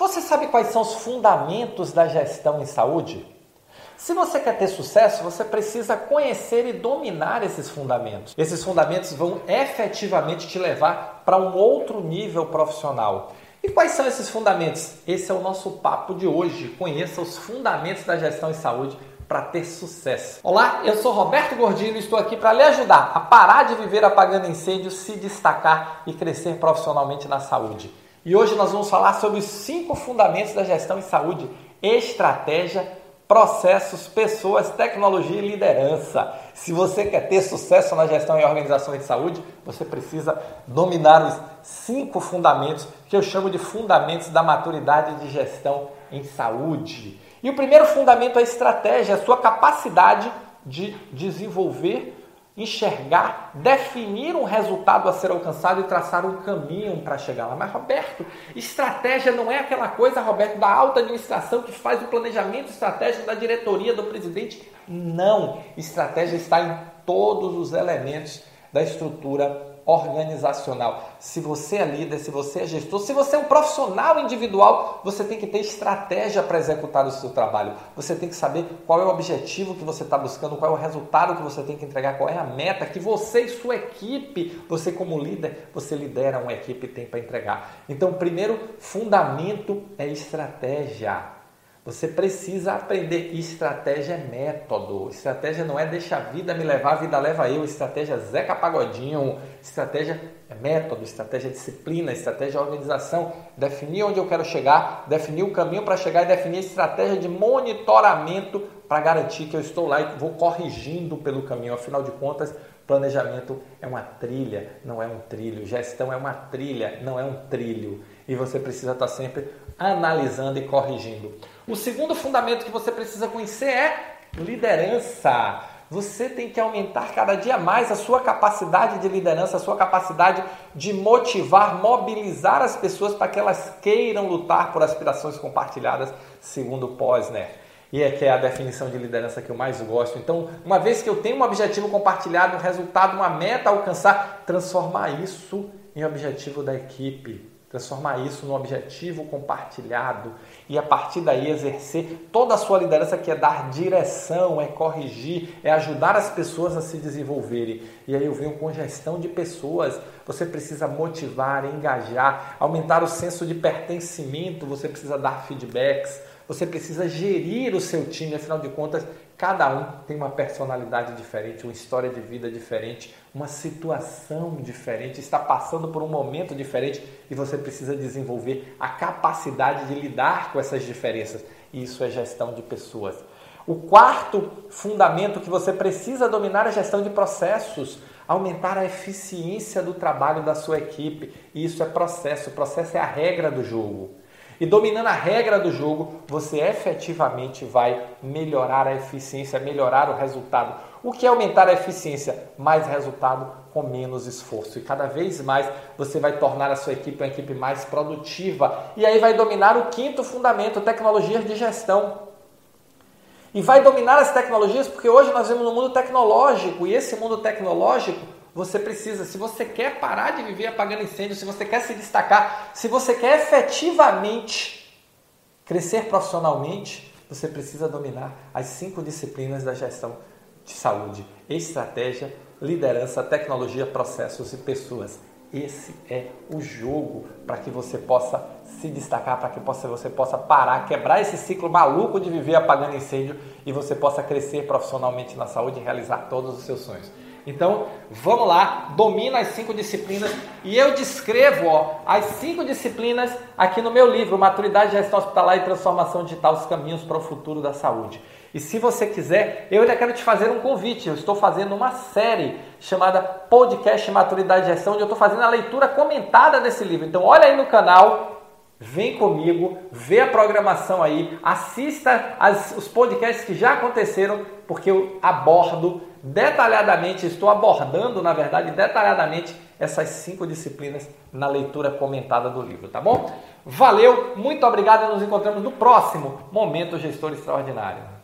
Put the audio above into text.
Você sabe quais são os fundamentos da gestão em saúde? Se você quer ter sucesso, você precisa conhecer e dominar esses fundamentos. Esses fundamentos vão efetivamente te levar para um outro nível profissional. E quais são esses fundamentos? Esse é o nosso papo de hoje. Conheça os fundamentos da gestão em saúde para ter sucesso. Olá, eu sou Roberto Gordilho e estou aqui para lhe ajudar a parar de viver apagando incêndios, se destacar e crescer profissionalmente na saúde. E hoje nós vamos falar sobre os cinco fundamentos da gestão em saúde: estratégia, processos, pessoas, tecnologia e liderança. Se você quer ter sucesso na gestão e organização de saúde, você precisa dominar os cinco fundamentos que eu chamo de fundamentos da maturidade de gestão em saúde. E o primeiro fundamento é a estratégia, a sua capacidade de desenvolver enxergar, definir um resultado a ser alcançado e traçar um caminho para chegar lá. Mas, Roberto, estratégia não é aquela coisa, Roberto, da alta administração que faz o planejamento estratégico da diretoria do presidente. Não. Estratégia está em todos os elementos da estrutura organizacional. Se você é líder, se você é gestor, se você é um profissional individual, você tem que ter estratégia para executar o seu trabalho. Você tem que saber qual é o objetivo que você está buscando, qual é o resultado que você tem que entregar, qual é a meta que você e sua equipe, você como líder, você lidera uma equipe tem para entregar. Então, primeiro fundamento é estratégia. Você precisa aprender. Estratégia é método. Estratégia não é deixa a vida me levar, a vida leva eu. Estratégia Zeca Pagodinho. Estratégia é método, estratégia disciplina, estratégia organização. Definir onde eu quero chegar, definir o caminho para chegar e definir a estratégia de monitoramento para garantir que eu estou lá e vou corrigindo pelo caminho. Afinal de contas, planejamento é uma trilha, não é um trilho. Gestão é uma trilha, não é um trilho. E você precisa estar sempre analisando e corrigindo. O segundo fundamento que você precisa conhecer é liderança. Você tem que aumentar cada dia mais a sua capacidade de liderança, a sua capacidade de motivar, mobilizar as pessoas para que elas queiram lutar por aspirações compartilhadas, segundo Posner. E é que é a definição de liderança que eu mais gosto. Então, uma vez que eu tenho um objetivo compartilhado, um resultado, uma meta a alcançar, transformar isso em objetivo da equipe transformar isso num objetivo compartilhado e a partir daí exercer toda a sua liderança que é dar direção, é corrigir, é ajudar as pessoas a se desenvolverem. E aí eu venho com gestão de pessoas. Você precisa motivar, engajar, aumentar o senso de pertencimento, você precisa dar feedbacks, você precisa gerir o seu time, afinal de contas, cada um tem uma personalidade diferente, uma história de vida diferente, uma situação diferente, está passando por um momento diferente e você precisa desenvolver a capacidade de lidar com essas diferenças. E isso é gestão de pessoas. O quarto fundamento que você precisa dominar é a gestão de processos, aumentar a eficiência do trabalho da sua equipe. E isso é processo, processo é a regra do jogo. E dominando a regra do jogo, você efetivamente vai melhorar a eficiência, melhorar o resultado. O que é aumentar a eficiência? Mais resultado com menos esforço. E cada vez mais você vai tornar a sua equipe uma equipe mais produtiva. E aí vai dominar o quinto fundamento, tecnologias de gestão. E vai dominar as tecnologias porque hoje nós vivemos no mundo tecnológico e esse mundo tecnológico você precisa, se você quer parar de viver apagando incêndio, se você quer se destacar, se você quer efetivamente crescer profissionalmente, você precisa dominar as cinco disciplinas da gestão de saúde: estratégia, liderança, tecnologia, processos e pessoas. Esse é o jogo para que você possa se destacar, para que você possa parar, quebrar esse ciclo maluco de viver apagando incêndio e você possa crescer profissionalmente na saúde e realizar todos os seus sonhos. Então, vamos lá, domina as cinco disciplinas e eu descrevo ó, as cinco disciplinas aqui no meu livro, Maturidade, Gestão Hospitalar e Transformação Digital, os caminhos para o futuro da saúde. E se você quiser, eu ainda quero te fazer um convite. Eu estou fazendo uma série chamada Podcast Maturidade e Gestão, onde eu estou fazendo a leitura comentada desse livro. Então, olha aí no canal, Vem comigo, vê a programação aí, assista as, os podcasts que já aconteceram, porque eu abordo detalhadamente, estou abordando, na verdade, detalhadamente essas cinco disciplinas na leitura comentada do livro, tá bom? Valeu, muito obrigado e nos encontramos no próximo Momento Gestor Extraordinário.